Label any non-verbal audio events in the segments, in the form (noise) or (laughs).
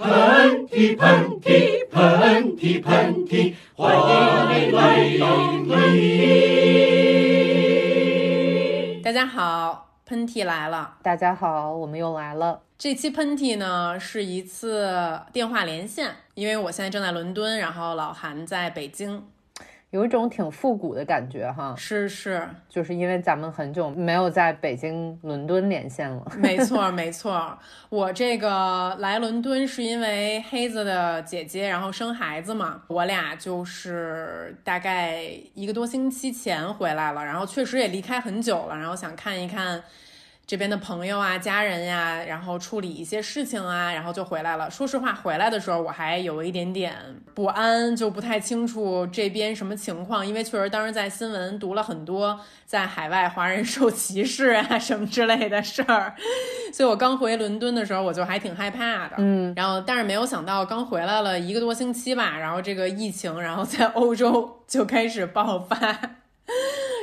喷嚏喷嚏喷嚏喷嚏，欢迎来到你。大家好，喷嚏来了。大家好，我们又来了。这期喷嚏呢是一次电话连线，因为我现在正在伦敦，然后老韩在北京。有一种挺复古的感觉哈，是是，就是因为咱们很久没有在北京、伦敦连线了。(laughs) 没错没错，我这个来伦敦是因为黑子的姐姐然后生孩子嘛，我俩就是大概一个多星期前回来了，然后确实也离开很久了，然后想看一看。这边的朋友啊、家人呀，然后处理一些事情啊，然后就回来了。说实话，回来的时候我还有一点点不安，就不太清楚这边什么情况，因为确实当时在新闻读了很多在海外华人受歧视啊什么之类的事儿，所以我刚回伦敦的时候我就还挺害怕的。嗯，然后但是没有想到刚回来了一个多星期吧，然后这个疫情然后在欧洲就开始爆发。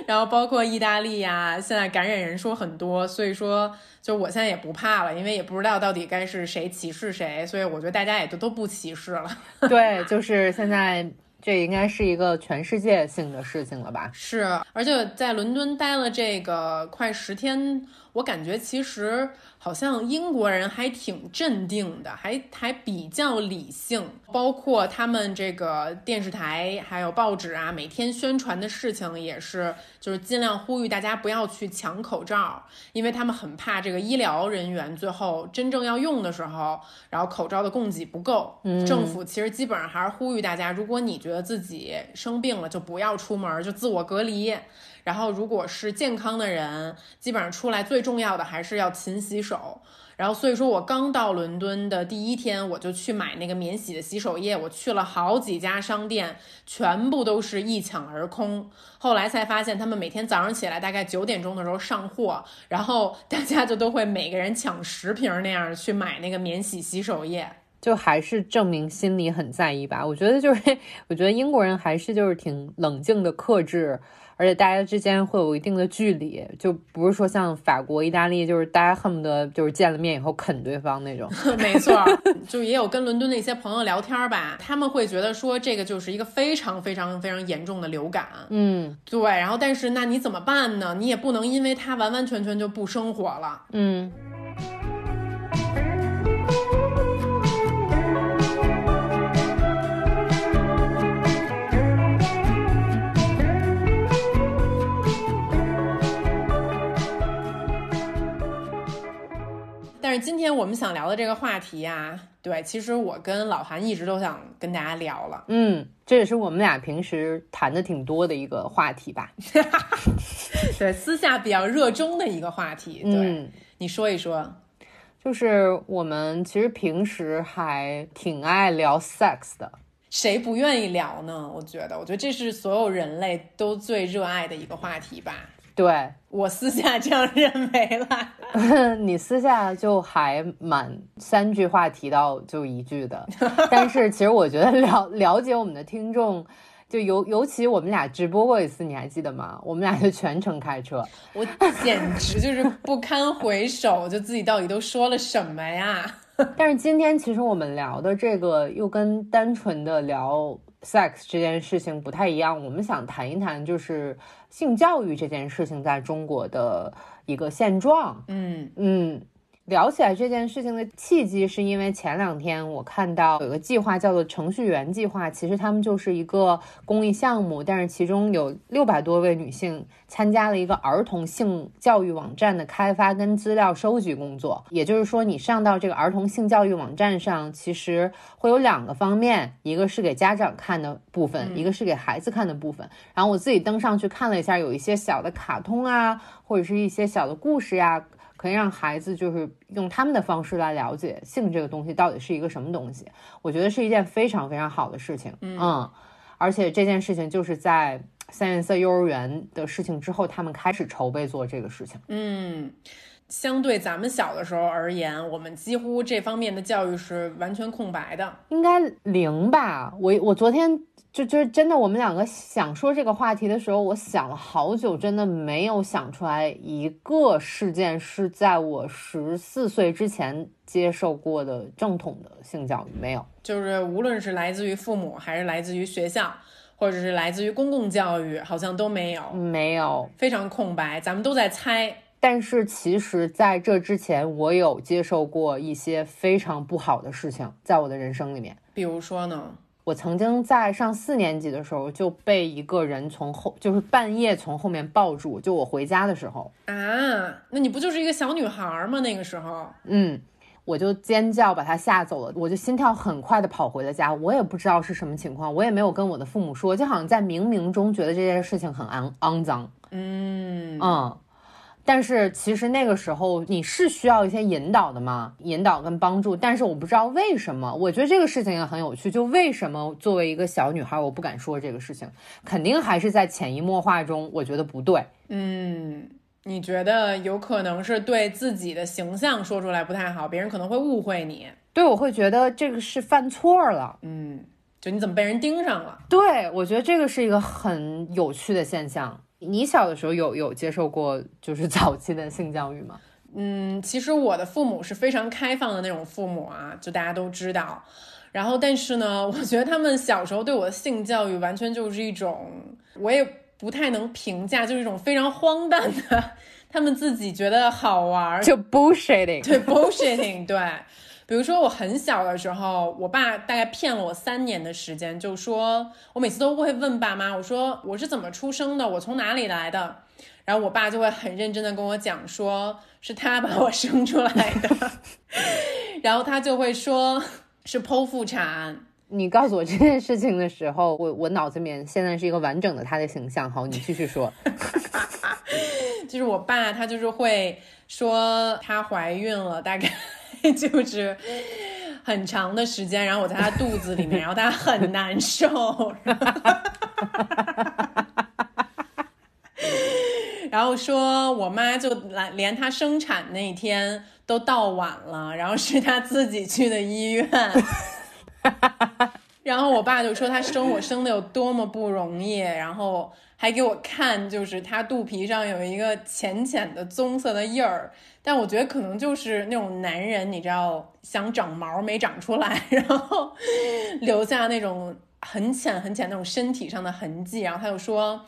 然后包括意大利呀，现在感染人数很多，所以说就我现在也不怕了，因为也不知道到底该是谁歧视谁，所以我觉得大家也就都不歧视了。(laughs) 对，就是现在这应该是一个全世界性的事情了吧？是，而且在伦敦待了这个快十天，我感觉其实。好像英国人还挺镇定的，还还比较理性，包括他们这个电视台还有报纸啊，每天宣传的事情也是，就是尽量呼吁大家不要去抢口罩，因为他们很怕这个医疗人员最后真正要用的时候，然后口罩的供给不够。嗯，政府其实基本上还是呼吁大家，如果你觉得自己生病了，就不要出门，就自我隔离。然后，如果是健康的人，基本上出来最重要的还是要勤洗手。然后，所以说我刚到伦敦的第一天，我就去买那个免洗的洗手液。我去了好几家商店，全部都是一抢而空。后来才发现，他们每天早上起来大概九点钟的时候上货，然后大家就都会每个人抢十瓶那样去买那个免洗洗手液，就还是证明心里很在意吧。我觉得就是，(laughs) 我觉得英国人还是就是挺冷静的克制。而且大家之间会有一定的距离，就不是说像法国、意大利，就是大家恨不得就是见了面以后啃对方那种。(laughs) 没错，就也有跟伦敦的一些朋友聊天吧，他们会觉得说这个就是一个非常非常非常严重的流感。嗯，对。然后，但是那你怎么办呢？你也不能因为它完完全全就不生活了。嗯。但是今天我们想聊的这个话题呀，对，其实我跟老韩一直都想跟大家聊了，嗯，这也是我们俩平时谈的挺多的一个话题吧，(laughs) 对，私下比较热衷的一个话题，对，你说一说，就是我们其实平时还挺爱聊 sex 的，谁不愿意聊呢？我觉得，我觉得这是所有人类都最热爱的一个话题吧。对我私下这样认为了，(laughs) 你私下就还蛮三句话提到就一句的，(laughs) 但是其实我觉得了了解我们的听众，就尤尤其我们俩直播过一次，你还记得吗？我们俩就全程开车，(laughs) 我简直就是不堪回首，就自己到底都说了什么呀？但是今天其实我们聊的这个又跟单纯的聊。Sex 这件事情不太一样，我们想谈一谈就是性教育这件事情在中国的一个现状。嗯嗯。聊起来这件事情的契机，是因为前两天我看到有个计划叫做程序员计划，其实他们就是一个公益项目，但是其中有六百多位女性参加了一个儿童性教育网站的开发跟资料收集工作。也就是说，你上到这个儿童性教育网站上，其实会有两个方面，一个是给家长看的部分，一个是给孩子看的部分。然后我自己登上去看了一下，有一些小的卡通啊，或者是一些小的故事呀。可以让孩子就是用他们的方式来了解性这个东西到底是一个什么东西，我觉得是一件非常非常好的事情。嗯，而且这件事情就是在三颜色幼儿园的事情之后，他们开始筹备做这个事情。嗯，相对咱们小的时候而言，我们几乎这方面的教育是完全空白的，应该零吧？我我昨天就就是真的，我们两个想说这个话题的时候，我想了好久，真的没有想出来一个事件是在我十四岁之前接受过的正统的性教育，没有。就是无论是来自于父母，还是来自于学校，或者是来自于公共教育，好像都没有，没有，非常空白，咱们都在猜。但是其实，在这之前，我有接受过一些非常不好的事情，在我的人生里面。比如说呢，我曾经在上四年级的时候就被一个人从后，就是半夜从后面抱住，就我回家的时候啊，那你不就是一个小女孩吗？那个时候，嗯，我就尖叫把他吓走了，我就心跳很快的跑回了家，我也不知道是什么情况，我也没有跟我的父母说，就好像在冥冥中觉得这件事情很肮肮脏，嗯嗯。但是其实那个时候你是需要一些引导的嘛，引导跟帮助。但是我不知道为什么，我觉得这个事情也很有趣。就为什么作为一个小女孩，我不敢说这个事情，肯定还是在潜移默化中，我觉得不对。嗯，你觉得有可能是对自己的形象说出来不太好，别人可能会误会你。对，我会觉得这个是犯错了。嗯，就你怎么被人盯上了？对，我觉得这个是一个很有趣的现象。你小的时候有有接受过就是 (laughs) 早期的性教育吗？嗯，其实我的父母是非常开放的那种父母啊，就大家都知道。然后，但是呢，(laughs) 我觉得他们小时候对我的性教育完全就是一种，我也不太能评价，就是一种非常荒诞的，(laughs) 他们自己觉得好玩，就 bullshitting，对 bullshitting，对。比如说我很小的时候，我爸大概骗了我三年的时间，就说我每次都会问爸妈，我说我是怎么出生的，我从哪里来的，然后我爸就会很认真的跟我讲，说是他把我生出来的，(laughs) 然后他就会说是剖腹产。你告诉我这件事情的时候，我我脑子里面现在是一个完整的他的形象。好，你继续说。(laughs) 就是我爸他就是会说她怀孕了，大概。(laughs) 就是很长的时间，然后我在他肚子里面，然后他很难受，(laughs) 然后说我妈就来，连他生产那天都到晚了，然后是他自己去的医院，(laughs) 然后我爸就说他生我生的有多么不容易，然后还给我看，就是他肚皮上有一个浅浅的棕色的印儿。但我觉得可能就是那种男人，你知道，想长毛没长出来，然后留下那种很浅很浅那种身体上的痕迹。然后他就说，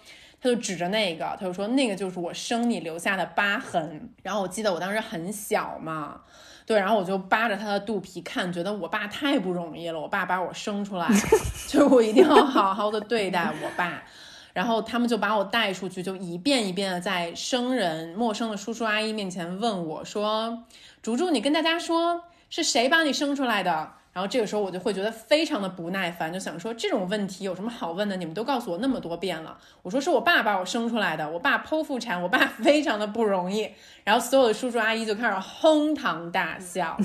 他就指着那个，他就说那个就是我生你留下的疤痕。然后我记得我当时很小嘛，对，然后我就扒着他的肚皮看，觉得我爸太不容易了，我爸把我生出来，(laughs) 就我一定要好好的对待我爸。然后他们就把我带出去，就一遍一遍的在生人、陌生的叔叔阿姨面前问我说：“竹竹，你跟大家说是谁把你生出来的？”然后这个时候我就会觉得非常的不耐烦，就想说这种问题有什么好问的？你们都告诉我那么多遍了。我说是我爸把我生出来的，我爸剖腹产，我爸 (laughs) 非常的不容易。然后所有的叔叔阿姨就开始哄堂大笑。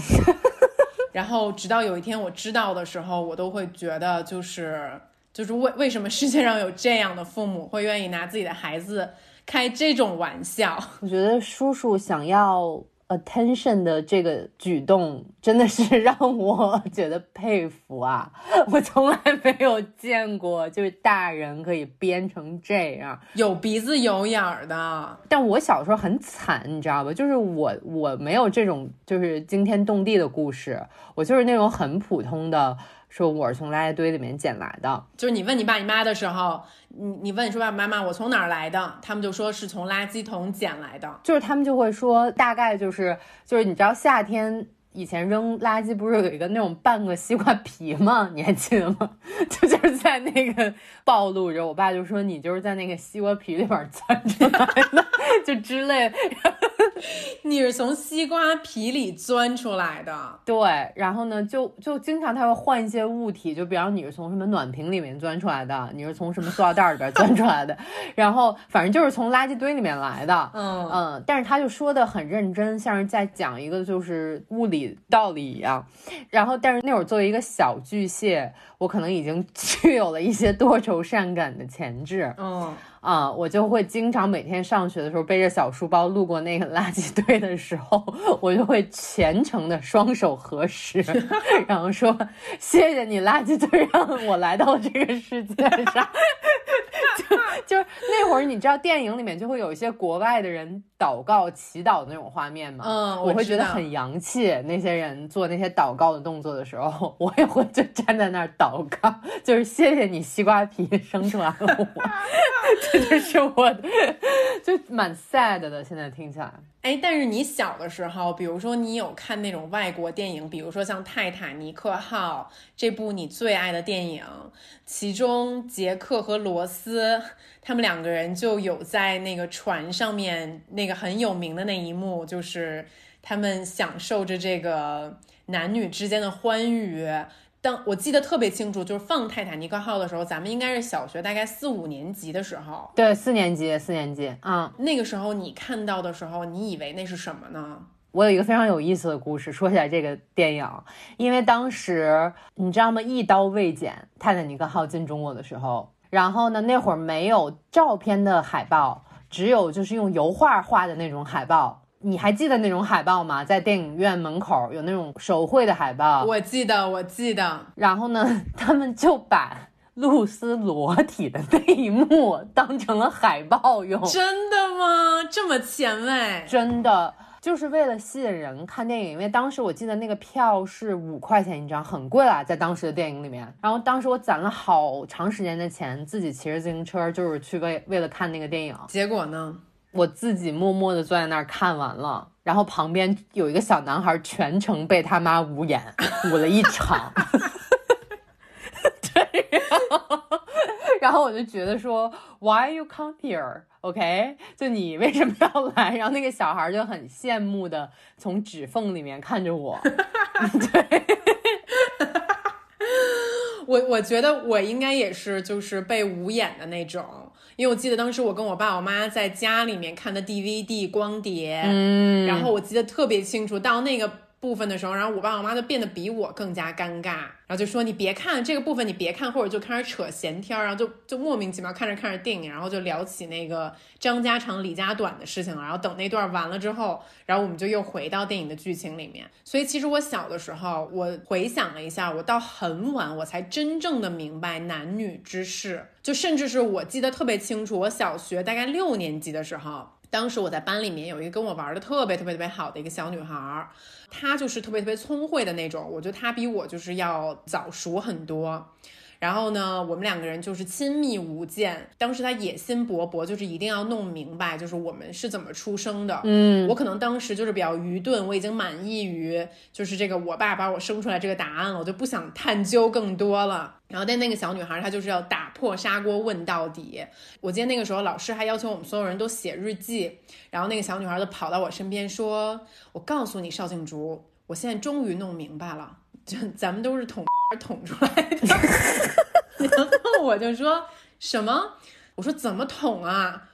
(laughs) 然后直到有一天我知道的时候，我都会觉得就是。就是为为什么世界上有这样的父母会愿意拿自己的孩子开这种玩笑？我觉得叔叔想要 attention 的这个举动真的是 (laughs) 让我觉得佩服啊！我从来没有见过，就是大人可以编成这样，有鼻子有眼儿的。但我小时候很惨，你知道吧？就是我我没有这种就是惊天动地的故事，我就是那种很普通的。说我是从垃圾堆里面捡来的，就是你问你爸你妈的时候，你你问你说爸爸妈妈我从哪儿来的，他们就说是从垃圾桶捡来的，就是他们就会说大概就是就是你知道夏天以前扔垃圾不是有一个那种半个西瓜皮吗？你还记得吗？(laughs) 就就是在那个暴露着，我爸就说你就是在那个西瓜皮里边钻出来的，(laughs) 就之类。(laughs) 你是从西瓜皮里钻出来的，对。然后呢，就就经常他会换一些物体，就比方你是从什么暖瓶里面钻出来的，你是从什么塑料袋里边钻出来的，(laughs) 然后反正就是从垃圾堆里面来的。嗯嗯。但是他就说的很认真，像是在讲一个就是物理道理一样。然后，但是那会儿作为一个小巨蟹，我可能已经 (laughs) 具有了一些多愁善感的潜质。嗯。啊，我就会经常每天上学的时候背着小书包路过那个垃圾堆的时候，我就会虔诚的双手合十，(laughs) 然后说谢谢你垃圾堆让我来到这个世界上。就 (laughs) 就是那会儿，你知道电影里面就会有一些国外的人祷告、祈祷的那种画面吗？嗯，我会觉得很洋气。那些人做那些祷告的动作的时候，我也会就站在那儿祷告，就是谢谢你西瓜皮生出来了我，(laughs) 这就是我，就蛮 sad 的。现在听起来，哎，但是你小的时候，比如说你有看那种外国电影，比如说像《泰坦尼克号》这部你最爱的电影，其中杰克和罗斯他们两个人就有在那个船上面那个很有名的那一幕，就是他们享受着这个男女之间的欢愉。当我记得特别清楚，就是放《泰坦尼克号》的时候，咱们应该是小学大概四五年级的时候。对，四年级，四年级，嗯，那个时候你看到的时候，你以为那是什么呢？我有一个非常有意思的故事，说起来这个电影，因为当时你知道吗？一刀未剪，《泰坦尼克号》进中国的时候，然后呢，那会儿没有照片的海报，只有就是用油画画的那种海报。你还记得那种海报吗？在电影院门口有那种手绘的海报。我记得，我记得。然后呢，他们就把露丝裸体的那一幕当成了海报用。真的吗？这么前卫？真的。就是为了吸引人看电影，因为当时我记得那个票是五块钱一张，很贵啦，在当时的电影里面。然后当时我攒了好长时间的钱，自己骑着自行车，就是去为为了看那个电影。结果呢，我自己默默的坐在那儿看完了，然后旁边有一个小男孩全程被他妈捂眼，捂了一场。(laughs) 对，然后，然后我就觉得说，Why you come here？OK，就你为什么要来？然后那个小孩就很羡慕的从指缝里面看着我。(laughs) 对，我我觉得我应该也是，就是被捂眼的那种，因为我记得当时我跟我爸我妈在家里面看的 DVD 光碟，嗯，然后我记得特别清楚，到那个。部分的时候，然后我爸我妈就变得比我更加尴尬，然后就说你别看这个部分，你别看，或者就开始扯闲天儿，然后就就莫名其妙看着看着电影，然后就聊起那个张家长李家短的事情了。然后等那段完了之后，然后我们就又回到电影的剧情里面。所以其实我小的时候，我回想了一下，我到很晚我才真正的明白男女之事，就甚至是我记得特别清楚，我小学大概六年级的时候。当时我在班里面有一个跟我玩的特别特别特别好的一个小女孩，她就是特别特别聪慧的那种，我觉得她比我就是要早熟很多。然后呢，我们两个人就是亲密无间。当时他野心勃勃，就是一定要弄明白，就是我们是怎么出生的。嗯，我可能当时就是比较愚钝，我已经满意于就是这个我爸把我生出来这个答案了，我就不想探究更多了。然后但那个小女孩她就是要打破砂锅问到底。我记得那个时候老师还要求我们所有人都写日记，然后那个小女孩就跑到我身边说：“我告诉你邵静竹，我现在终于弄明白了。”就咱们都是捅捅出来的，(laughs) 然后我就说什么？我说怎么捅啊？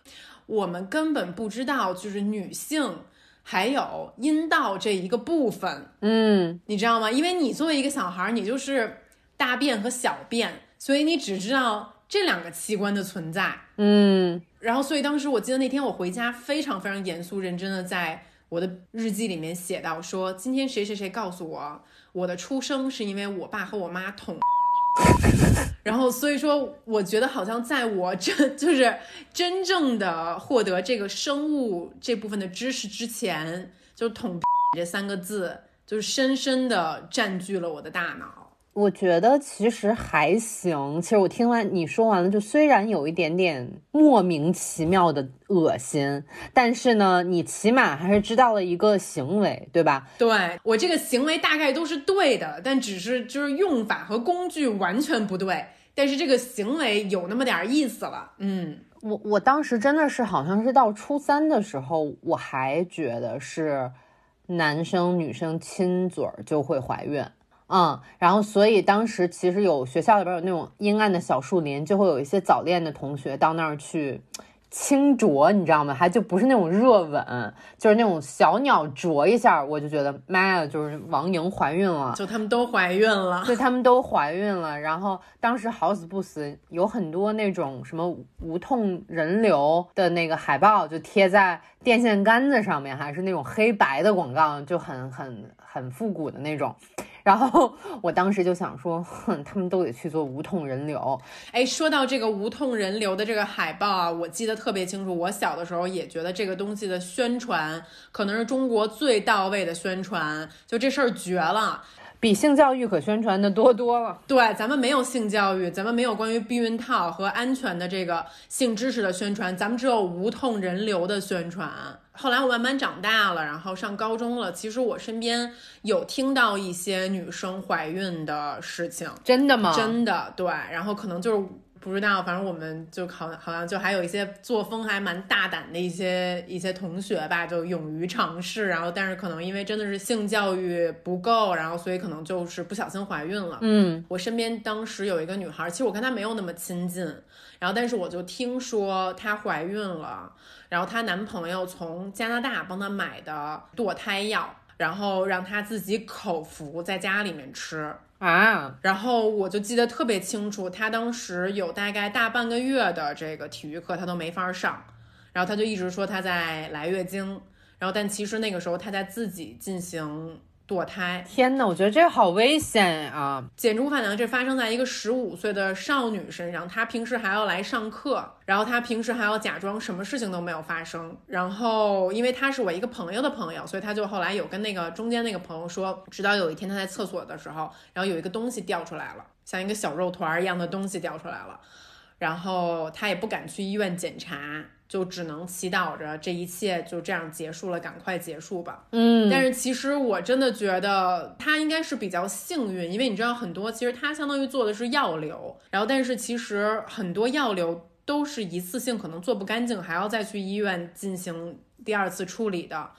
我们根本不知道，就是女性还有阴道这一个部分，嗯，你知道吗？因为你作为一个小孩，你就是大便和小便，所以你只知道这两个器官的存在，嗯。然后，所以当时我记得那天我回家，非常非常严肃认真的在我的日记里面写到说，今天谁谁谁告诉我。我的出生是因为我爸和我妈捅，(laughs) 然后所以说，我觉得好像在我真就是真正的获得这个生物这部分的知识之前，就“捅”这三个字，就是深深的占据了我的大脑。我觉得其实还行。其实我听完你说完了，就虽然有一点点莫名其妙的恶心，但是呢，你起码还是知道了一个行为，对吧？对我这个行为大概都是对的，但只是就是用法和工具完全不对。但是这个行为有那么点意思了。嗯，我我当时真的是好像是到初三的时候，我还觉得是男生女生亲嘴儿就会怀孕。嗯，然后所以当时其实有学校里边有那种阴暗的小树林，就会有一些早恋的同学到那儿去轻啄，你知道吗？还就不是那种热吻，就是那种小鸟啄一下，我就觉得妈呀，就是王莹怀孕了，就他们都怀孕了，对，他们都怀孕了。然后当时好死不死，有很多那种什么无痛人流的那个海报，就贴在电线杆子上面，还是那种黑白的广告，就很很很复古的那种。然后我当时就想说，哼，他们都得去做无痛人流。哎，说到这个无痛人流的这个海报啊，我记得特别清楚。我小的时候也觉得这个东西的宣传可能是中国最到位的宣传，就这事儿绝了。比性教育可宣传的多多了。对，咱们没有性教育，咱们没有关于避孕套和安全的这个性知识的宣传，咱们只有无痛人流的宣传。后来我慢慢长大了，然后上高中了，其实我身边有听到一些女生怀孕的事情。真的吗？真的，对。然后可能就是。不知道，反正我们就好好像就还有一些作风还蛮大胆的一些一些同学吧，就勇于尝试。然后，但是可能因为真的是性教育不够，然后所以可能就是不小心怀孕了。嗯，我身边当时有一个女孩，其实我跟她没有那么亲近，然后但是我就听说她怀孕了，然后她男朋友从加拿大帮她买的堕胎药，然后让她自己口服在家里面吃。啊，然后我就记得特别清楚，他当时有大概大半个月的这个体育课他都没法上，然后他就一直说他在来月经，然后但其实那个时候他在自己进行。堕胎，天呐，我觉得这个好危险啊！简直无法想象，这发生在一个十五岁的少女身上。她平时还要来上课，然后她平时还要假装什么事情都没有发生。然后，因为她是我一个朋友的朋友，所以她就后来有跟那个中间那个朋友说，直到有一天她在厕所的时候，然后有一个东西掉出来了，像一个小肉团一样的东西掉出来了，然后她也不敢去医院检查。就只能祈祷着这一切就这样结束了，赶快结束吧。嗯，但是其实我真的觉得他应该是比较幸运，因为你知道很多其实他相当于做的是药流，然后但是其实很多药流都是一次性可能做不干净，还要再去医院进行第二次处理的。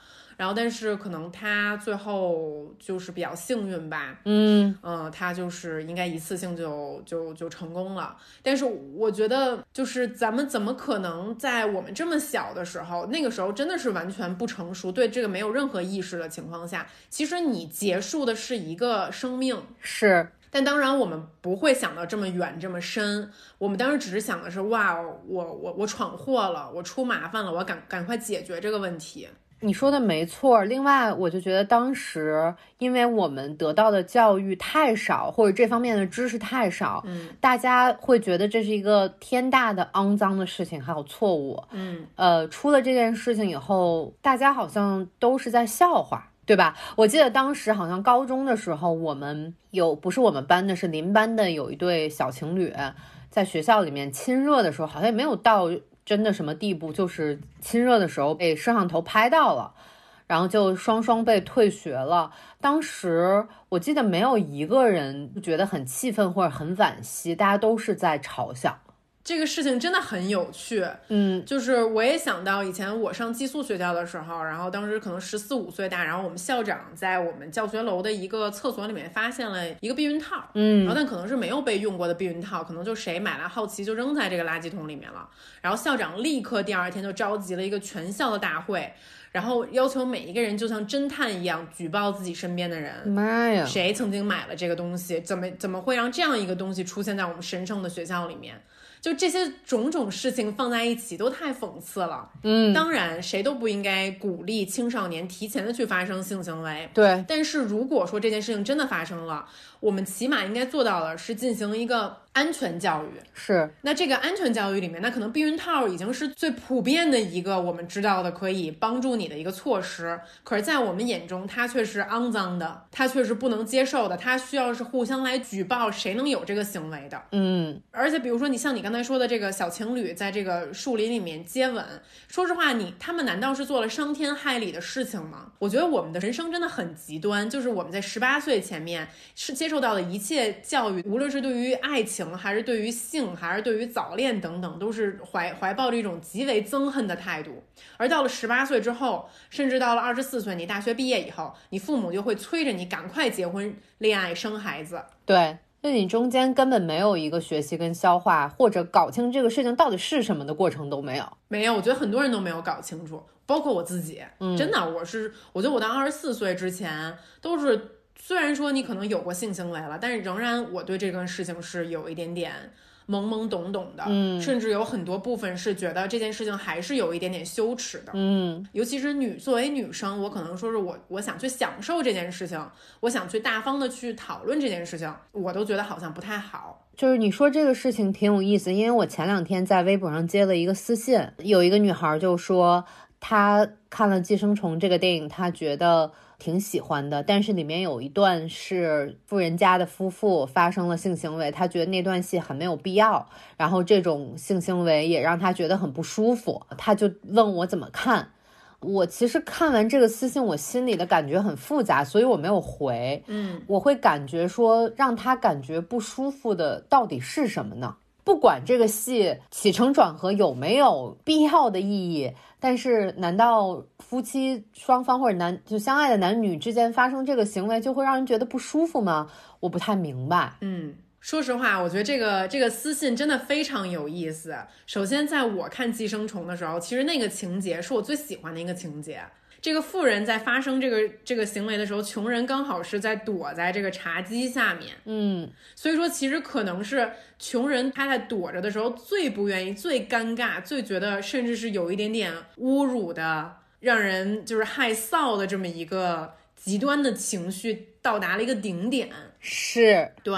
然后，但是可能他最后就是比较幸运吧，嗯嗯，他就是应该一次性就就就成功了。但是我觉得，就是咱们怎么可能在我们这么小的时候，那个时候真的是完全不成熟，对这个没有任何意识的情况下，其实你结束的是一个生命，是。但当然我们不会想到这么远这么深，我们当时只是想的是，哇，我我我闯祸了，我出麻烦了，我赶赶快解决这个问题。你说的没错，另外我就觉得当时，因为我们得到的教育太少，或者这方面的知识太少，嗯，大家会觉得这是一个天大的肮脏的事情，还有错误，嗯，呃，出了这件事情以后，大家好像都是在笑话，对吧？我记得当时好像高中的时候，我们有不是我们班的，是邻班的有一对小情侣，在学校里面亲热的时候，好像也没有到。真的什么地步？就是亲热的时候被摄像头拍到了，然后就双双被退学了。当时我记得没有一个人觉得很气愤或者很惋惜，大家都是在嘲笑。这个事情真的很有趣，嗯，就是我也想到以前我上寄宿学校的时候，然后当时可能十四五岁大，然后我们校长在我们教学楼的一个厕所里面发现了一个避孕套，嗯，然后但可能是没有被用过的避孕套，可能就谁买来好奇就扔在这个垃圾桶里面了，然后校长立刻第二天就召集了一个全校的大会，然后要求每一个人就像侦探一样举报自己身边的人，妈呀，谁曾经买了这个东西，怎么怎么会让这样一个东西出现在我们神圣的学校里面？就这些种种事情放在一起都太讽刺了。嗯，当然谁都不应该鼓励青少年提前的去发生性行为。对，但是如果说这件事情真的发生了，我们起码应该做到的是进行一个安全教育。是，那这个安全教育里面，那可能避孕套已经是最普遍的一个我们知道的可以帮助你的一个措施。可是，在我们眼中，它却是肮脏的，它却是不能接受的，它需要是互相来举报谁能有这个行为的。嗯，而且比如说你像你刚才说的这个小情侣在这个树林里面接吻，说实话，你他们难道是做了伤天害理的事情吗？我觉得我们的人生真的很极端，就是我们在十八岁前面是接。受到的一切教育，无论是对于爱情，还是对于性，还是对于早恋等等，都是怀怀抱着一种极为憎恨的态度。而到了十八岁之后，甚至到了二十四岁，你大学毕业以后，你父母就会催着你赶快结婚、恋爱、生孩子。对。就你中间根本没有一个学习跟消化，或者搞清这个事情到底是什么的过程都没有。没有，我觉得很多人都没有搞清楚，包括我自己。嗯真的，我是我觉得我到二十四岁之前都是，虽然说你可能有过性行为了，但是仍然我对这个事情是有一点点懵懵懂懂的，嗯甚至有很多部分是觉得这件事情还是有一点点羞耻的。嗯尤其是女作为女生，我可能说是我我想去享受这件事情，我想去大方的去讨论这件事情，我都觉得好像不太好。就是你说这个事情挺有意思，因为我前两天在微博上接了一个私信，有一个女孩就说她看了《寄生虫》这个电影，她觉得挺喜欢的，但是里面有一段是富人家的夫妇发生了性行为，他觉得那段戏很没有必要，然后这种性行为也让他觉得很不舒服，他就问我怎么看。我其实看完这个私信，我心里的感觉很复杂，所以我没有回。嗯，我会感觉说，让他感觉不舒服的到底是什么呢？不管这个戏起承转合有没有必要的意义，但是难道夫妻双方或者男就相爱的男女之间发生这个行为就会让人觉得不舒服吗？我不太明白。嗯，说实话，我觉得这个这个私信真的非常有意思。首先，在我看《寄生虫》的时候，其实那个情节是我最喜欢的一个情节。这个富人在发生这个这个行为的时候，穷人刚好是在躲在这个茶几下面，嗯所以说其实可能是穷人他在躲着的时候最不愿意、最尴尬、最觉得甚至是有一点点侮辱的，让人就是害臊的这么一个极端的情绪到达了一个顶点。是，对，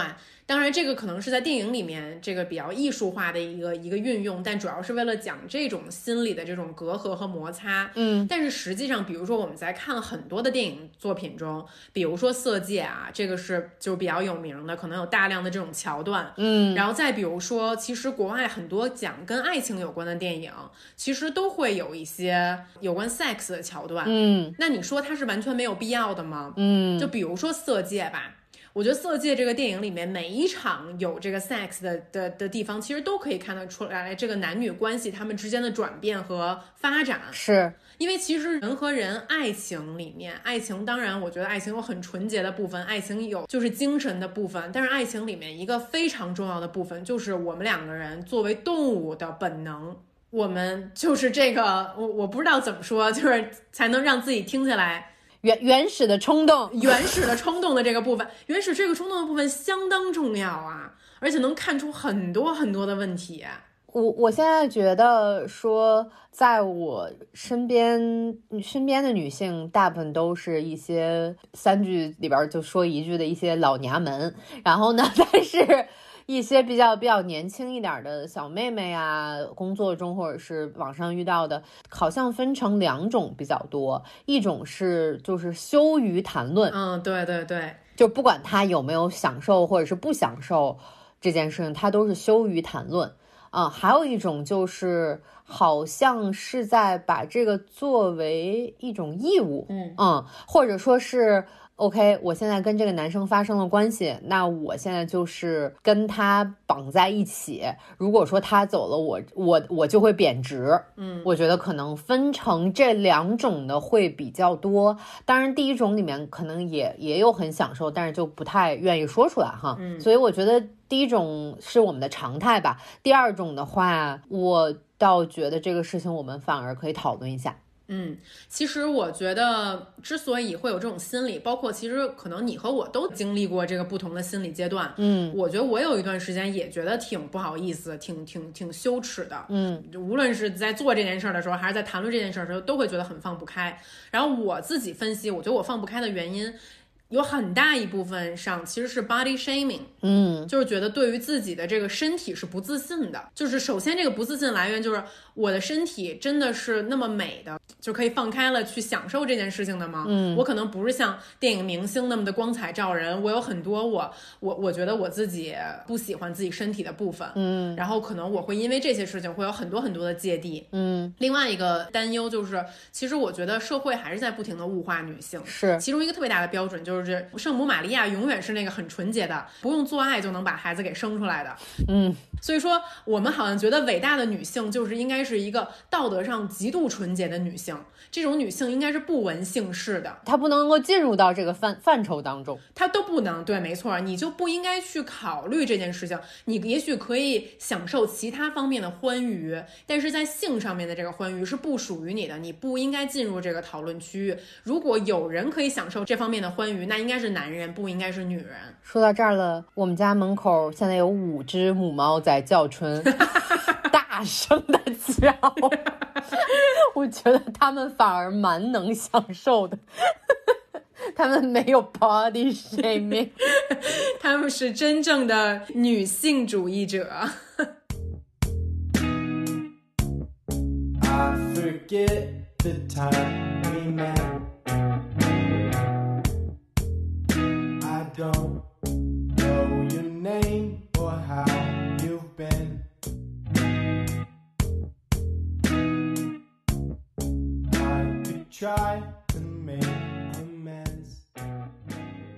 当然这个可能是在电影里面这个比较艺术化的一个一个运用，但主要是为了讲这种心理的这种隔阂和摩擦。嗯但是实际上，比如说我们在看很多的电影作品中，比如说《色戒》啊，这个是就比较有名的，可能有大量的这种桥段。嗯然后再比如说，其实国外很多讲跟爱情有关的电影，其实都会有一些有关 sex 的桥段。嗯那你说它是完全没有必要的吗？嗯就比如说《色戒》吧，我觉得《色戒》这个电影里面每一场有这个 sex 的的的地方，其实都可以看得出来这个男女关系他们之间的转变和发展。是，因为其实人和人爱情里面，爱情当然我觉得爱情有很纯洁的部分，爱情有就是精神的部分，但是爱情里面一个非常重要的部分就是我们两个人作为动物的本能。我们就是这个，我我不知道怎么说，就是才能让自己听起来原原始的冲动。原始的冲动的这个部分，(laughs) 原始这个冲动的部分相当重要啊，而且能看出很多很多的问题。我我现在觉得说，在我身边身边的女性，大部分都是一些三句里边就说一句的一些老娘们，然后呢，(laughs) 但是一些比较比较年轻一点的小妹妹啊，工作中或者是网上遇到的，好像分成两种比较多，一种是就是羞于谈论，嗯，对对对，就不管他有没有享受或者是不享受这件事情，他都是羞于谈论。啊、还有一种就是好像是在把这个作为一种义务，嗯。嗯，或者说是 OK，我现在跟这个男生发生了关系，那我现在就是跟他绑在一起。如果说他走了，我我我就会贬值。嗯，我觉得可能分成这两种的会比较多。当然，第一种里面可能也也有很享受，但是就不太愿意说出来哈。嗯所以我觉得第一种是我们的常态吧。第二种的话，我倒觉得这个事情我们反而可以讨论一下。嗯，其实我觉得，之所以会有这种心理，包括其实可能你和我都经历过这个不同的心理阶段。嗯我觉得我有一段时间也觉得挺不好意思，挺挺挺羞耻的。嗯就无论是在做这件事儿的时候，还是在谈论这件事儿的时候，都会觉得很放不开。然后我自己分析，我觉得我放不开的原因。有很大一部分上其实是 body shaming，嗯就是觉得对于自己的这个身体是不自信的。就是首先这个不自信来源就是我的身体真的是那么美的，就可以放开了去享受这件事情的吗？嗯我可能不是像电影明星那么的光彩照人，我有很多我我我觉得我自己不喜欢自己身体的部分，嗯然后可能我会因为这些事情会有很多很多的芥蒂。嗯，另外一个担忧就是，其实我觉得社会还是在不停的物化女性。是其中一个特别大的标准就是就是圣母玛利亚永远是那个很纯洁的，不用做爱就能把孩子给生出来的。嗯，所以说我们好像觉得伟大的女性就是应该是一个道德上极度纯洁的女性，这种女性应该是不闻姓氏的，她不能够进入到这个范范畴当中，她都不能。对，没错，你就不应该去考虑这件事情。你也许可以享受其他方面的欢愉，但是在性上面的这个欢愉是不属于你的，你不应该进入这个讨论区域。如果有人可以享受这方面的欢愉，那应该是男人，不应该是女人。说到这儿了，我们家门口现在有五只母猫在叫春，(laughs) 大声的叫，我觉得他们反而蛮能享受的。他们没有 body shaming，他们是真正的女性主义者。I forget the time we met. I don't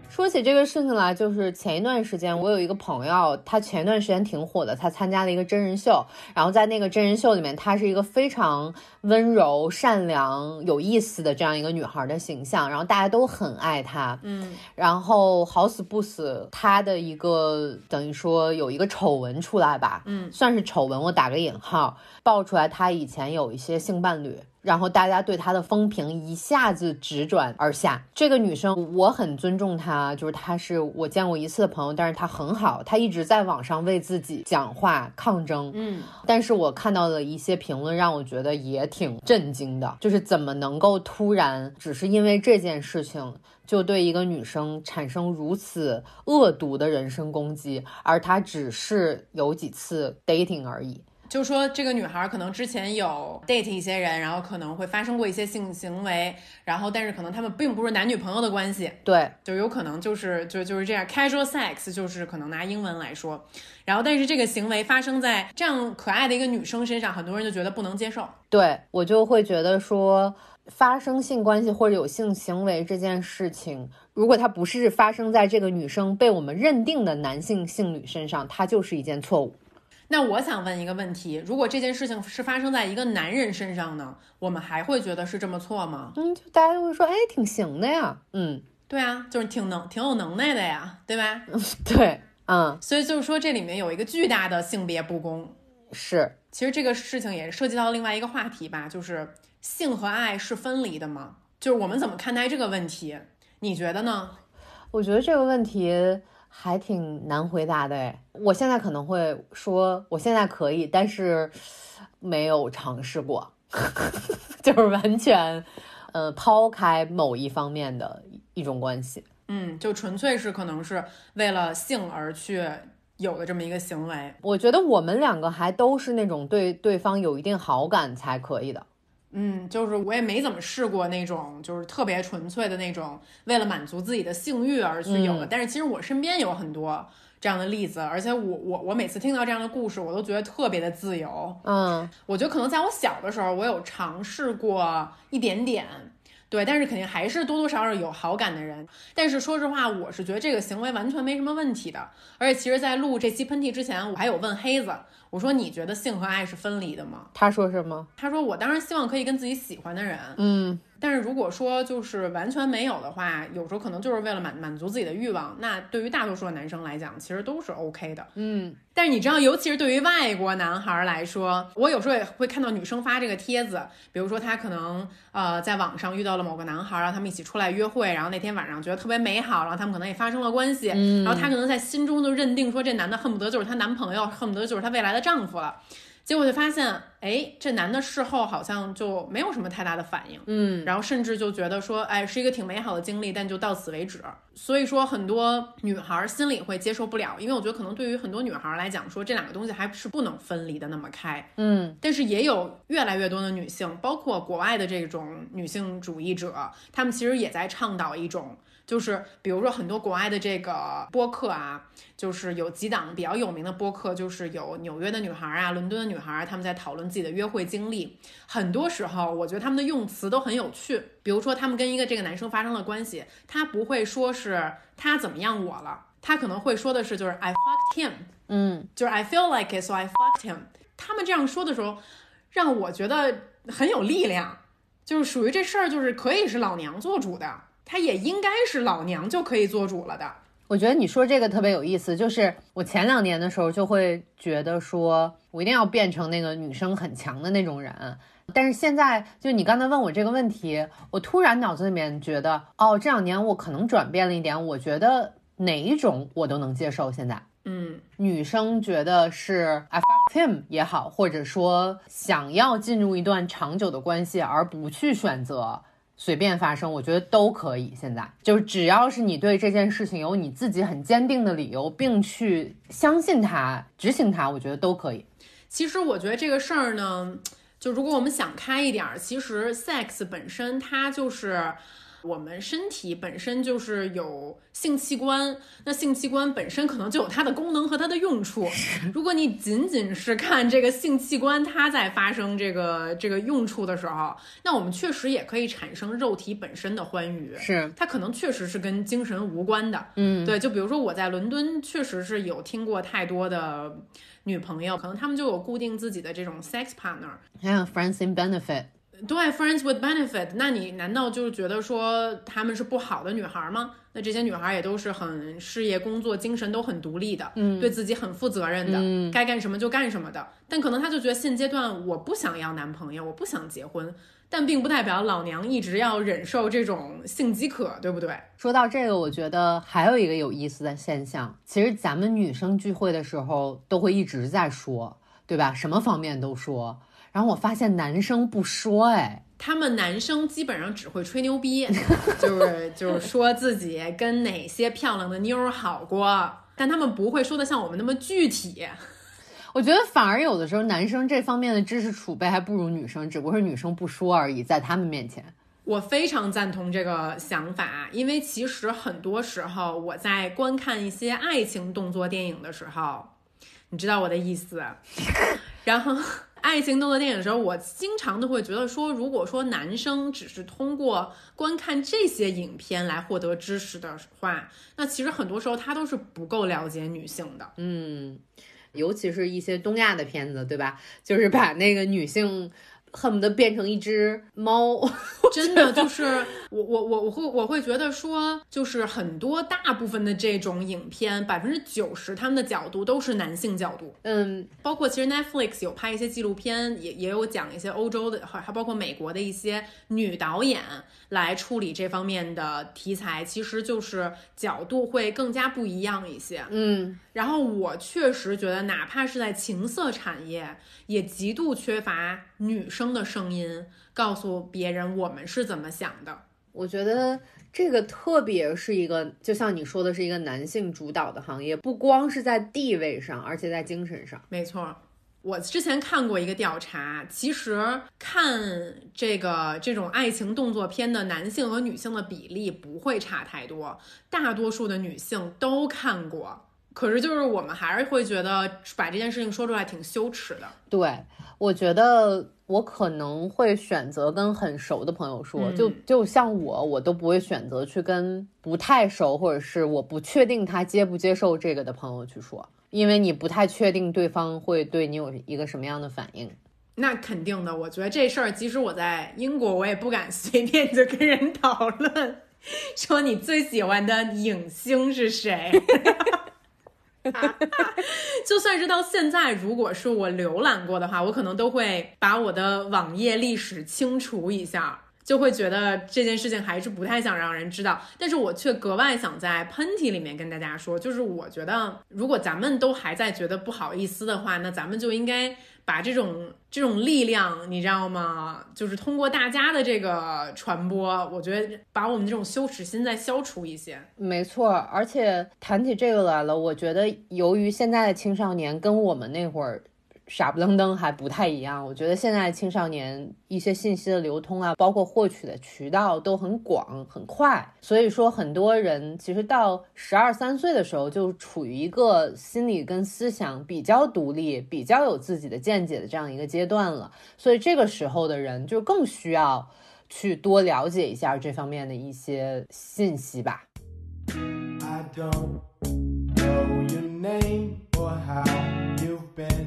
说起这个事情来，就是前一段时间我有一个朋友，他前一段时间挺火的，他参加了一个真人秀，然后在那个真人秀里面，她是一个非常温柔、善良、有意思的这样一个女孩的形象，然后大家都很爱她，嗯，然后好死不死，她的一个等于说有一个丑闻出来吧，嗯。算是丑闻，我打个引号，爆出来她以前有一些性伴侣。然后大家对她的风评一下子直转而下。这个女生我很尊重她，就是她是我见过一次的朋友，但是她很好，她一直在网上为自己讲话抗争。嗯，但是我看到的一些评论让我觉得也挺震惊的，就是怎么能够突然只是因为这件事情就对一个女生产生如此恶毒的人身攻击，而她只是有几次 dating 而已。就说这个女孩可能之前有 date 一些人，然后可能会发生过一些性行为，然后但是可能他们并不是男女朋友的关系，对，就有可能就是就就是这样 casual sex，就是可能拿英文来说，然后但是这个行为发生在这样可爱的一个女生身上，很多人就觉得不能接受。对我就会觉得说，发生性关系或者有性行为这件事情，如果它不是发生在这个女生被我们认定的男性性侣身上，它就是一件错误。那我想问一个问题：如果这件事情是发生在一个男人身上呢，我们还会觉得是这么错吗？嗯，就大家就会说，哎，挺行的呀。嗯，对啊，就是挺能挺有能耐的呀，对吧？(laughs) 对，嗯，所以就是说这里面有一个巨大的性别不公。是，其实这个事情也涉及到另外一个话题吧，就是性和爱是分离的吗？就是我们怎么看待这个问题？你觉得呢？我觉得这个问题还挺难回答的哎。我现在可能会说，我现在可以，但是没有尝试过，(laughs) 就是完全，呃，抛开某一方面的一种关系。嗯，就纯粹是可能是为了性而去有的这么一个行为。我觉得我们两个还都是那种对对方有一定好感才可以的。嗯，就是我也没怎么试过那种就是特别纯粹的那种为了满足自己的性欲而去有的。嗯但是其实我身边有很多这样的例子，而且我我我每次听到这样的故事，我都觉得特别的自由。嗯我觉得可能在我小的时候，我有尝试过一点点，对，但是肯定还是多多少少有好感的人。但是说实话，我是觉得这个行为完全没什么问题的。而且其实，在录这期喷嚏之前，我还有问黑子，我说你觉得性和爱是分离的吗？他说什么？他说我当然希望可以跟自己喜欢的人，嗯但是如果说就是完全没有的话，有时候可能就是为了满满足自己的欲望，那对于大多数的男生来讲，其实都是 OK 的。嗯但是你知道，尤其是对于外国男孩来说，我有时候也会看到女生发这个帖子，比如说她可能呃在网上遇到了某个男孩，然后他们一起出来约会，然后那天晚上觉得特别美好，然后他们可能也发生了关系，嗯然后她可能在心中就认定说这男的恨不得就是她男朋友，恨不得就是她未来的丈夫了。结果就发现，哎，这男的事后好像就没有什么太大的反应，嗯然后甚至就觉得说，哎，是一个挺美好的经历，但就到此为止。所以说，很多女孩心里会接受不了，因为我觉得可能对于很多女孩来讲，说这两个东西还是不能分离的那么开。嗯但是也有越来越多的女性，包括国外的这种女性主义者，她们其实也在倡导一种，就是比如说很多国外的这个播客啊，就是有几档比较有名的播客，就是有纽约的女孩啊、伦敦的女孩啊，她们在讨论自己的约会经历，很多时候我觉得他们的用词都很有趣。比如说，他们跟一个这个男生发生了关系，他不会说是他怎么样我了，他可能会说的是就是 I fucked him，嗯，就是 I feel like it so I fucked him。他们这样说的时候，让我觉得很有力量，就是属于这事儿就是可以是老娘做主的，他也应该是老娘就可以做主了的。我觉得你说这个特别有意思，就是我前两年的时候就会觉得说我一定要变成那个女生很强的那种人，但是现在就你刚才问我这个问题，我突然脑子里面觉得，哦，这两年我可能转变了一点，我觉得哪一种我都能接受。现在嗯，女生觉得是 I fuck him 也好，或者说想要进入一段长久的关系而不去选择。随便发生，我觉得都可以。现在就是只要是你对这件事情有你自己很坚定的理由，并去相信它、执行它，我觉得都可以。其实我觉得这个事儿呢，就如果我们想开一点儿，其实 sex 本身它就是我们身体本身就是有性器官，那性器官本身可能就有它的功能和它的用处。(laughs) 如果你仅仅是看这个性器官它在发生这个这个用处的时候，那我们确实也可以产生肉体本身的欢愉。是，它可能确实是跟精神无关的，嗯，对，就比如说我在伦敦，确实是有听过太多的女朋友，可能她们就有固定自己的这种 sex partner，还有 friends in benefit，对，friends with benefit，那你难道就是觉得说她们是不好的女孩吗？那这些女孩也都是很事业、工作、精神都很独立的，嗯对自己很负责任的，嗯该干什么就干什么的。但可能她就觉得现阶段我不想要男朋友，我不想结婚，但并不代表老娘一直要忍受这种性饥渴，对不对？说到这个，我觉得还有一个有意思的现象，其实咱们女生聚会的时候都会一直在说，对吧？什么方面都说。然后我发现男生不说，哎，他们男生基本上只会吹牛逼，(laughs) 就是就是说自己跟哪些漂亮的妞儿好过，但他们不会说的像我们那么具体。(laughs) 我觉得反而有的时候男生这方面的知识储备还不如女生，只不过是女生不说而已，在他们面前。我非常赞同这个想法，因为其实很多时候我在观看一些爱情动作电影的时候，你知道我的意思。(laughs) 然后，爱情动作电影的时候，我经常都会觉得说，如果说男生只是通过观看这些影片来获得知识的话，那其实很多时候他都是不够了解女性的。嗯，尤其是一些东亚的片子，对吧？就是把那个女性恨不得变成一只猫。(laughs) 真的就是我我我我会我会觉得说，就是很多大部分的这种影片，百分之九十他们的角度都是男性角度，嗯，包括其实 Netflix 有拍一些纪录片，也也有讲一些欧洲的，还还包括美国的一些女导演来处理这方面的题材，其实就是角度会更加不一样一些。嗯，然后我确实觉得，哪怕是在情色产业，也极度缺乏女生的声音，告诉别人我们是怎么想的。我觉得这个特别是一个，就像你说的，是一个男性主导的行业，不光是在地位上，而且在精神上。没错，我之前看过一个调查，其实看这个这种爱情动作片的男性和女性的比例不会差太多，大多数的女性都看过。可是就是我们还是会觉得把这件事情说出来挺羞耻的。对，我觉得我可能会选择跟很熟的朋友说，嗯就就像我，我都不会选择去跟不太熟或者是我不确定他接不接受这个的朋友去说，因为你不太确定对方会对你有一个什么样的反应。那肯定的，我觉得这事儿，即使我在英国，我也不敢随便就跟人讨论，(laughs) 说你最喜欢的影星是谁。(laughs) 就算是到现在，如果是我浏览过的话，我可能都会把我的网页历史清除一下，就会觉得这件事情还是不太想让人知道。但是我却格外想在喷嚏里面跟大家说，就是我觉得，如果咱们都还在觉得不好意思的话，那咱们就应该把这种这种力量，你知道吗？就是通过大家的这个传播，我觉得把我们这种羞耻心再消除一些。没错，而且谈起这个来了，我觉得由于现在的青少年跟我们那会儿傻不愣登还不太一样。我觉得现在青少年一些信息的流通啊，包括获取的渠道都很广很快，所以说很多人其实到十二三岁的时候就处于一个心理跟思想比较独立、比较有自己的见解的这样一个阶段了。所以这个时候的人就更需要去多了解一下这方面的一些信息吧。I don't know your name or how you've been.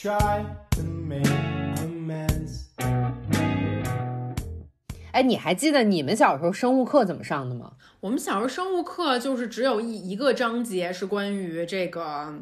Try to make amends. 哎，你还记得你们小时候生物课怎么上的吗？我们小时候生物课就是只有一一个章节是关于这个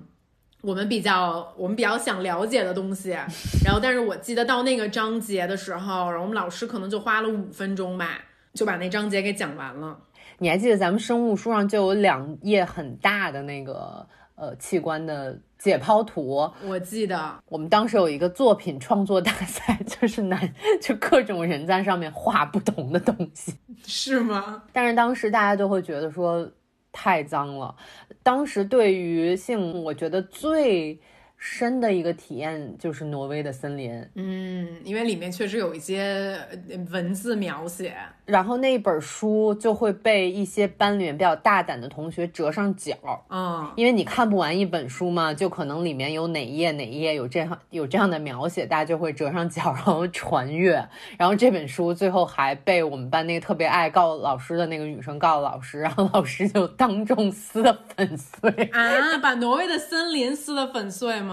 我们比较我们比较想了解的东西，(laughs) 然后但是我记得到那个章节的时候，然后我们老师可能就花了五分钟吧，就把那章节给讲完了。你还记得咱们生物书上就有两页很大的那个呃器官的解剖图？我记得，我们当时有一个作品创作大赛，(laughs) 就是男就各种人在上面画不同的东西，是吗？但是当时大家就会觉得说太脏了。当时对于性，我觉得最深的一个体验就是挪威的森林。嗯，因为里面确实有一些呃文字描写，然后那本书就会被一些班里面比较大胆的同学折上角，嗯，因为你看不完一本书嘛，就可能里面有哪一页哪一页有这样有这样的描写，大家就会折上角，然后传阅。然后这本书最后还被我们班那个特别爱告老师的那个女生告了老师，然后老师就当众撕的粉碎。啊，把挪威的森林撕的粉碎吗？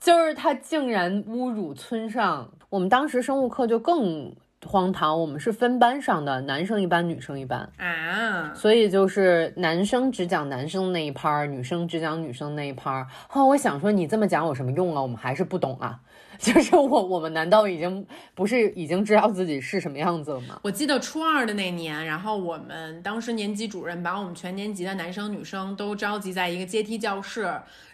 就是他竟然侮辱村上。我们当时生物课就更荒唐，我们是分班上的，男生一班，女生一班。啊，所以就是男生只讲男生那一拍儿，女生只讲女生那一拍儿。后来我想说，你这么讲有什么用啊？我们还是不懂啊。(laughs) 就是我我们难道已经不是已经知道自己是什么样子了吗？我记得初二的那年，然后我们当时年级主任把我们全年级的男生女生都召集在一个阶梯教室，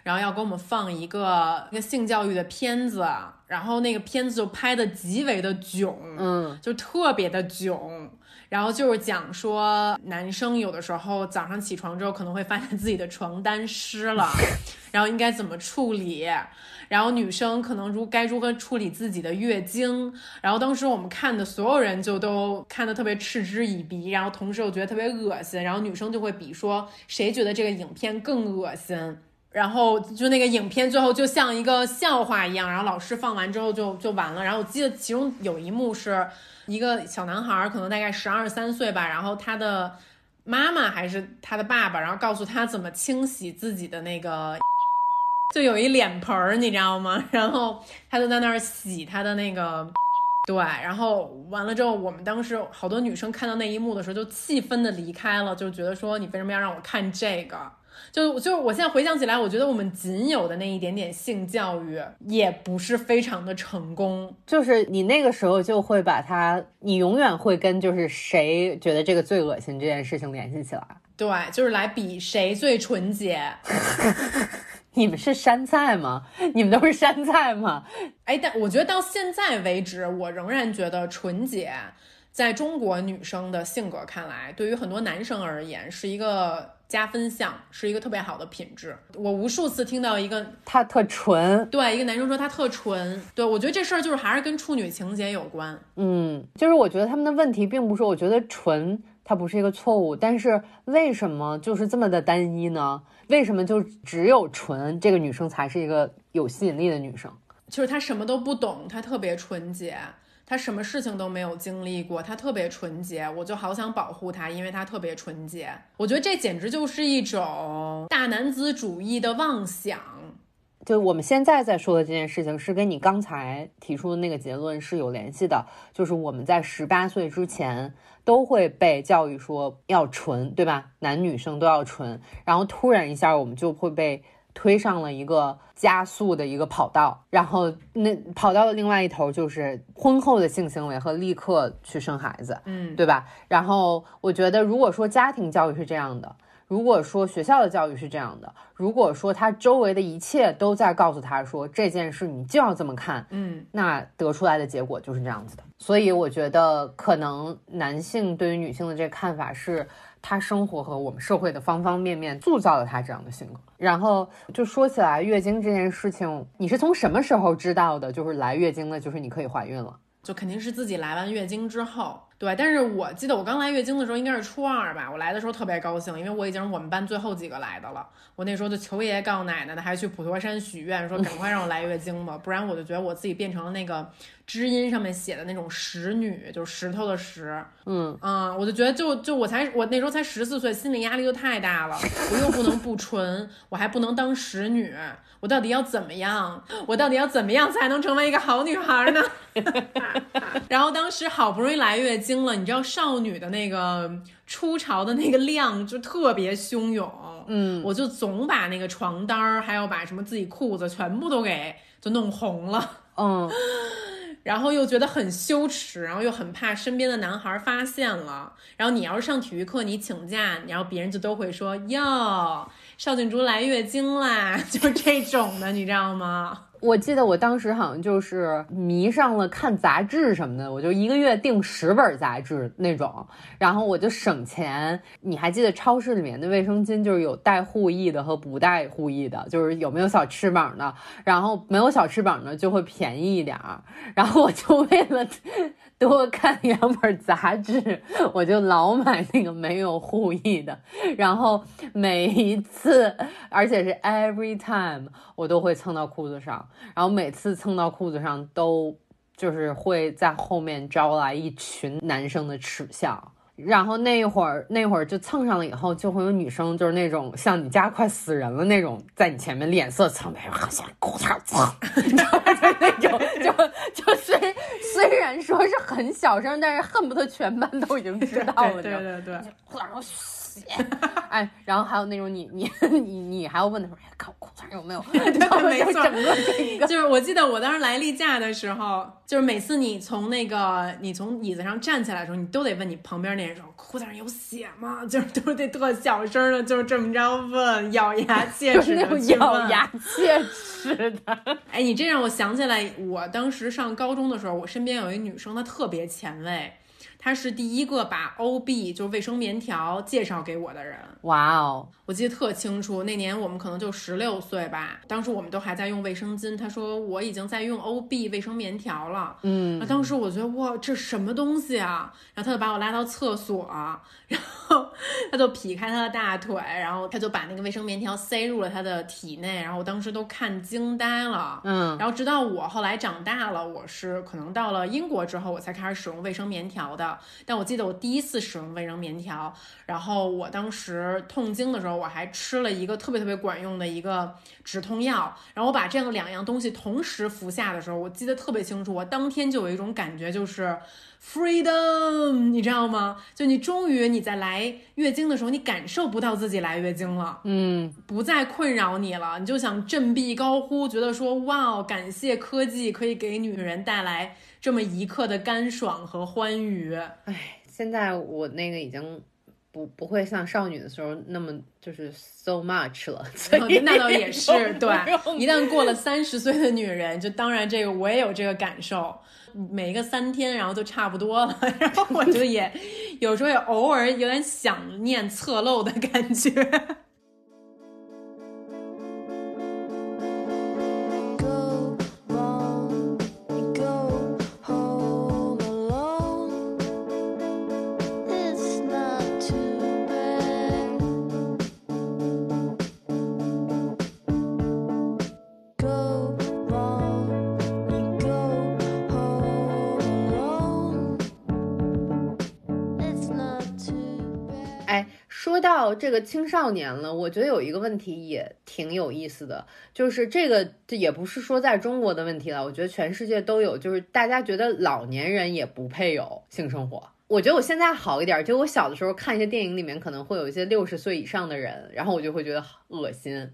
然后要给我们放一个一个性教育的片子，然后那个片子就拍的极为的囧，嗯，就特别的囧。然后就是讲说，男生有的时候早上起床之后可能会发现自己的床单湿了，(laughs) 然后应该怎么处理。然后女生可能如该如何处理自己的月经，然后当时我们看的所有人就都看得特别嗤之以鼻，然后同时又觉得特别恶心，然后女生就会比说谁觉得这个影片更恶心，然后就那个影片最后就像一个笑话一样，然后老师放完之后就就完了。然后我记得其中有一幕是一个小男孩，可能大概十二三岁吧，然后他的妈妈还是他的爸爸，然后告诉他怎么清洗自己的那个。(laughs) 就有一脸盆儿，你知道吗？然后他就在那儿洗他的那个，(laughs) 对，然后完了之后，我们当时好多女生看到那一幕的时候，就气愤的离开了，就觉得说你为什么要让我看这个？就就是我现在回想起来，我觉得我们仅有的那一点点性教育也不是非常的成功。就是你那个时候就会把它，你永远会跟就是谁觉得这个最恶心这件事情联系起来。对，就是来比谁最纯洁。(laughs) 你们是山菜吗？你们都是山菜吗？哎，但我觉得到现在为止，我仍然觉得纯洁，在中国女生的性格看来，对于很多男生而言是一个加分项，是一个特别好的品质。我无数次听到一个他特纯，对一个男生说他特纯，对我觉得这事儿就是还是跟处女情节有关。嗯，就是我觉得他们的问题并不是，我觉得纯它不是一个错误，但是为什么就是这么的单一呢？为什么就只有纯这个女生才是一个有吸引力的女生？就是她什么都不懂，她特别纯洁，他什么事情都没有经历过，他特别纯洁，我就好想保护他，因为他特别纯洁。我觉得这简直就是一种大男子主义的妄想。就我们现在在说的这件事情，是跟你刚才提出的那个结论是有联系的。就是我们在十八岁之前都会被教育说要纯，对吧？男女生都要纯，然后突然一下我们就会被推上了一个加速的一个跑道，然后那跑道的另外一头就是婚后的性行为和立刻去生孩子，嗯，对吧？然后我觉得，如果说家庭教育是这样的。如果说学校的教育是这样的，如果说他周围的一切都在告诉他说这件事你就要这么看，嗯，那得出来的结果就是这样子的。所以我觉得，可能男性对于女性的这个看法是，他生活和我们社会的方方面面塑造了他这样的性格。然后就说起来月经这件事情，你是从什么时候知道的？就是来月经的，就是你可以怀孕了。就肯定是自己来完月经之后，对。但是我记得我刚来月经的时候应该是初二吧，我来的时候特别高兴，因为我已经是我们班最后几个来的了。我那时候就求爷爷告奶奶的，还去普陀山许愿，说赶快让我来月经吧，不然我就觉得我自己变成了那个知音上面写的那种石女，就是石头的石。嗯嗯，我就觉得就就我才我那时候才十四岁，心理压力就太大了，我又不能不纯，我还不能当石女，我到底要怎么样？我到底要怎么样才能成为一个好女孩呢？(laughs) 然后当时好不容易来月经了，你知道少女的那个初潮的那个量就特别汹涌，嗯，我就总把那个床单儿，还有把什么自己裤子全部都给就弄红了。嗯，(laughs) 然后又觉得很羞耻，然后又很怕身边的男孩发现了。然后你要是上体育课，你请假，然后别人就都会说哟，邵静竹来月经啦，(laughs) 就是这种的，你知道吗？我记得我当时好像就是迷上了看杂志什么的，我就一个月订十本杂志那种，然后我就省钱。你还记得超市里面的卫生巾就是有带护翼的和不带护翼的，就是有没有小翅膀的，然后没有小翅膀的就会便宜一点。然后我就为了多看两本杂志，我就老买那个没有护翼的，然后每一次，而且是 every time，我都会蹭到裤子上。然后每次蹭到裤子上，都就是会在后面招来一群男生的耻笑。然后那一会儿，那会儿就蹭上了以后，就会有女生就是那种像你家快死人了那种，在你前面脸色苍白，好像裤衩蹭，你知道吗？就那种，就就虽虽然说是很小声，但是恨不得全班都已经知道了。对对对，裤衩上血，(laughs) 哎，然后还有那种你你 (laughs) 你你还要问他说，哎，看我裤衩有没有？(laughs) 没错，整个这个就是我记得我当时来例假的时候，就是每次你从那个你从椅子上站起来的时候，你都得问你旁边那人说裤衩上有血吗？就是都是得特小声的，就是这么着问，咬牙切齿的咬牙切齿的。哎，你这让我想起来，我当时上高中的时候，我身边有一女生，她特别前卫，她是第一个把 OB 就是卫生棉条介绍给我的人。哇哦，我记得特清楚，那年我们可能就十六岁吧，当时我们都还在用卫生巾。他说我已经在用 OB 卫生棉条了。嗯那当时我觉得哇，这什么东西啊？然后他就把我拉到厕所，然后他就劈开他的大腿，然后他就把那个卫生棉条塞入了他的体内，然后我当时都看惊呆了。嗯然后直到我后来长大了，我是可能到了英国之后，我才开始使用卫生棉条的。但我记得我第一次使用卫生棉条，然后我当时痛经的时候，我还吃了一个特别特别管用的一个止痛药。然后我把这样两样东西同时服下的时候，我记得特别清楚，我当天就有一种感觉，就是 freedom，你知道吗？就你终于你在来月经的时候，你感受不到自己来月经了。嗯，不再困扰你了，你就想振臂高呼，觉得说哇，感谢科技可以给女人带来这么一刻的干爽和欢愉。哎，现在我那个已经不不会像少女的时候那么就是 so much 了，所以那倒也 (laughs) 是对，一旦过了三十岁的女人，就当然这个我也有这个感受，每个三天然后都差不多了，(laughs) 然后我就也 (laughs) 有时候也偶尔有点想念侧漏的感觉。这个青少年了，我觉得有一个问题也挺有意思的，就是这个也不是说在中国的问题了，我觉得全世界都有，就是大家觉得老年人也不配有性生活。我觉得我现在好一点，就我小的时候看一些电影里面可能会有一些六十岁以上的人，然后我就会觉得恶心，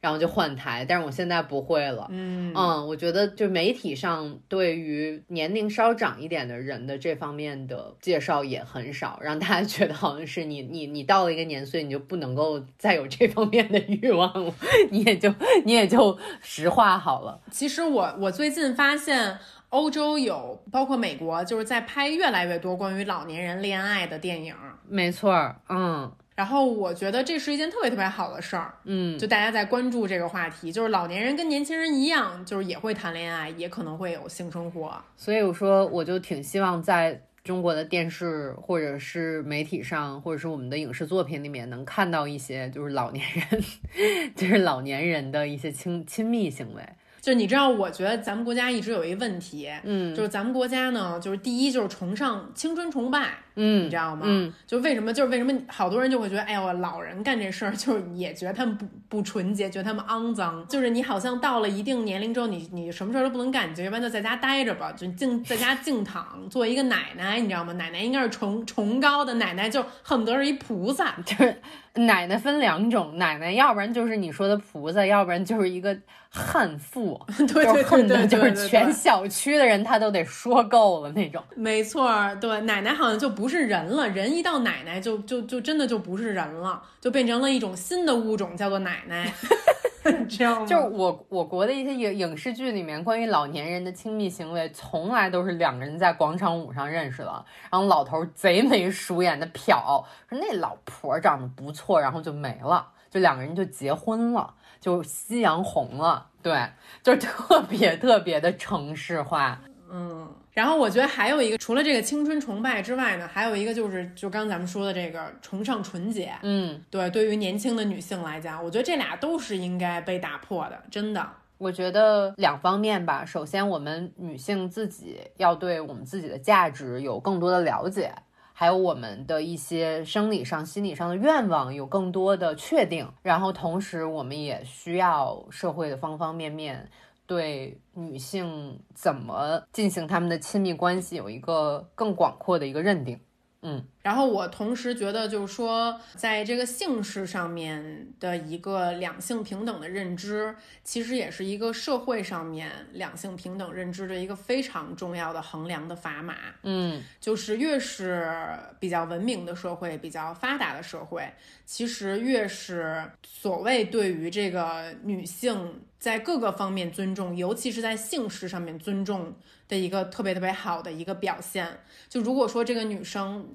然后就换台，但是我现在不会了。嗯嗯，我觉得就媒体上对于年龄稍长一点的人的这方面的介绍也很少，让大家觉得好像是你你你到了一个年岁，你就不能够再有这方面的欲望了，(laughs) 你也就你也就实话好了。其实我我最近发现。欧洲有，包括美国，就是在拍越来越多关于老年人恋爱的电影。没错儿，嗯然后我觉得这是一件特别特别好的事儿，嗯，就大家在关注这个话题，就是老年人跟年轻人一样，就是也会谈恋爱，也可能会有性生活。所以我说，我就挺希望在中国的电视或者是媒体上，或者是我们的影视作品里面，能看到一些就是老年人，(laughs) 就是老年人的一些亲亲密行为。就是你知道，我觉得咱们国家一直有一个问题，嗯就是咱们国家呢，就是第一就是崇尚青春崇拜，嗯，你知道吗？嗯，就为什么就是为什么好多人就会觉得，哎呦，老人干这事儿，就是也觉得他们不不纯洁，觉得他们肮脏。就是你好像到了一定年龄之后，你你什么事儿都不能干，你就一般就在家待着吧，就静在家静躺，做一个奶奶，你知道吗？奶奶应该是崇崇高的奶奶，就恨不得是一菩萨。就是奶奶分两种，奶奶要不然就是你说的菩萨，要不然就是一个悍妇，(laughs) 对对 (laughs) 就是恨对的就是全小区的人他都得说够了那种。没错儿，对，奶奶好像就不是人了，人一到奶奶就就就真的就不是人了，就变成了一种新的物种，叫做奶奶，你知道吗？就是我我国的一些影影视剧里面关于老年人的亲密行为，从来都是两个人在广场舞上认识的，然后老头贼眉鼠眼的瞟，说那老婆长得不错，然后就没了，就两个人就结婚了，就夕阳红了，对，就特别特别的城市化，嗯，然后我觉得还有一个，除了这个青春崇拜之外呢，还有一个就是，就刚咱们说的这个崇尚纯洁。嗯。对，对于年轻的女性来讲，我觉得这俩都是应该被打破的，真的。我觉得两方面吧。首先，我们女性自己要对我们自己的价值有更多的了解，还有我们的一些生理上、心理上的愿望有更多的确定。然后，同时我们也需要社会的方方面面对女性怎么进行他们的亲密关系有一个更广阔的一个认定。嗯然后我同时觉得，就是说，在这个姓氏上面的一个两性平等的认知，其实也是一个社会上面两性平等认知的一个非常重要的衡量的砝码。嗯就是越是比较文明的社会、比较发达的社会，其实越是所谓对于这个女性在各个方面尊重，尤其是在姓氏上面尊重的一个特别特别好的一个表现。就如果说这个女生，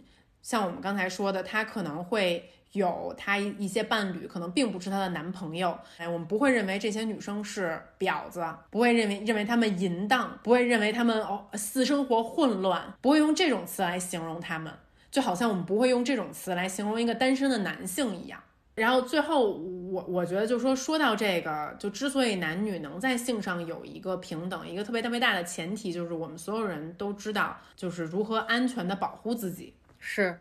像我们刚才说的，她可能会。有她一些伴侣，可能并不是她的男朋友。哎，我们不会认为这些女生是婊子，不会认为认为她们淫荡，不会认为她们哦私生活混乱，不会用这种词来形容她们，就好像我们不会用这种词来形容一个单身的男性一样。然后最后，我我觉得就说说到这个，就之所以男女能在性上有一个平等，一个特别特别大的前提，就是我们所有人都知道，就是如何安全的保护自己。是。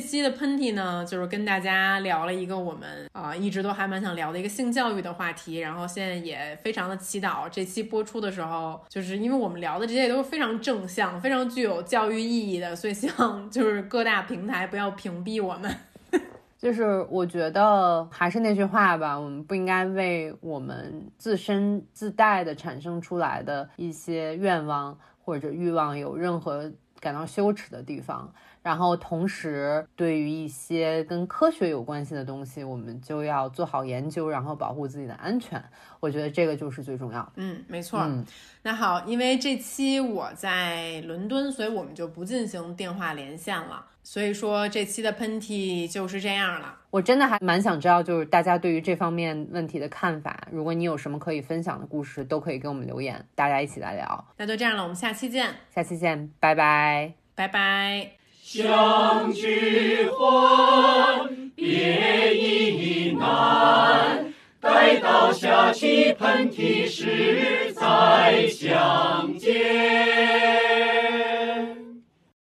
这期的喷嚏呢，就是跟大家聊了一个我们啊、一直都还蛮想聊的一个性教育的话题，然后现在也非常的祈祷这期播出的时候，就是因为我们聊的这些都是非常正向、非常具有教育意义的，所以希望就是各大平台不要屏蔽我们。(laughs) 就是我觉得还是那句话吧，我们不应该为我们自身自带的产生出来的一些愿望或者欲望有任何感到羞耻的地方。然后同时，对于一些跟科学有关系的东西，我们就要做好研究，然后保护自己的安全。我觉得这个就是最重要的。嗯，没错。嗯那好，因为这期我在伦敦，所以我们就不进行电话连线了。所以说这期的喷嚏就是这样了。我真的还蛮想知道，就是大家对于这方面问题的看法。如果你有什么可以分享的故事，都可以给我们留言，大家一起来聊。那就这样了，我们下期见，下期见，拜拜。拜拜。相聚欢，别亦难。待到下起喷嚏时再相见。